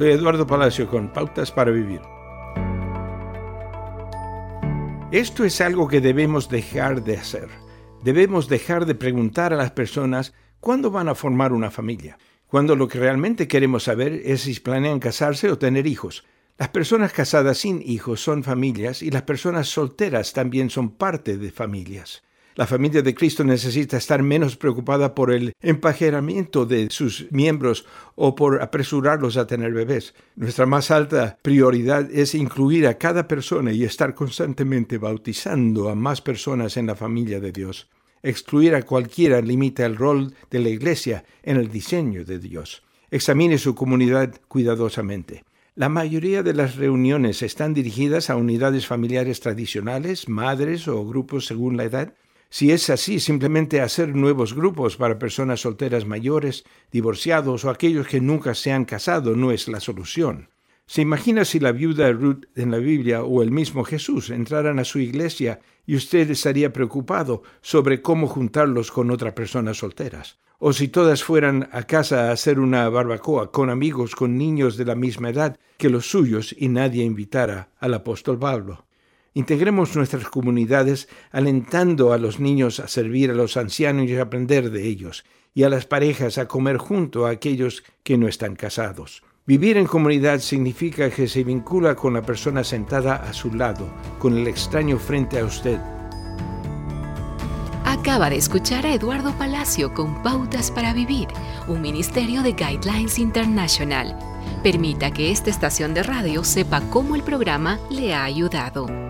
Soy Eduardo Palacio con Pautas para Vivir. Esto es algo que debemos dejar de hacer. Debemos dejar de preguntar a las personas cuándo van a formar una familia, cuando lo que realmente queremos saber es si planean casarse o tener hijos. Las personas casadas sin hijos son familias y las personas solteras también son parte de familias. La familia de Cristo necesita estar menos preocupada por el empajeramiento de sus miembros o por apresurarlos a tener bebés. Nuestra más alta prioridad es incluir a cada persona y estar constantemente bautizando a más personas en la familia de Dios. Excluir a cualquiera limita el rol de la Iglesia en el diseño de Dios. Examine su comunidad cuidadosamente. La mayoría de las reuniones están dirigidas a unidades familiares tradicionales, madres o grupos según la edad. Si es así, simplemente hacer nuevos grupos para personas solteras mayores, divorciados o aquellos que nunca se han casado no es la solución. ¿Se imagina si la viuda Ruth en la Biblia o el mismo Jesús entraran a su iglesia y usted estaría preocupado sobre cómo juntarlos con otras personas solteras? O si todas fueran a casa a hacer una barbacoa con amigos con niños de la misma edad que los suyos y nadie invitara al apóstol Pablo. Integremos nuestras comunidades alentando a los niños a servir a los ancianos y a aprender de ellos, y a las parejas a comer junto a aquellos que no están casados. Vivir en comunidad significa que se vincula con la persona sentada a su lado, con el extraño frente a usted. Acaba de escuchar a Eduardo Palacio con Pautas para Vivir, un ministerio de Guidelines International. Permita que esta estación de radio sepa cómo el programa le ha ayudado.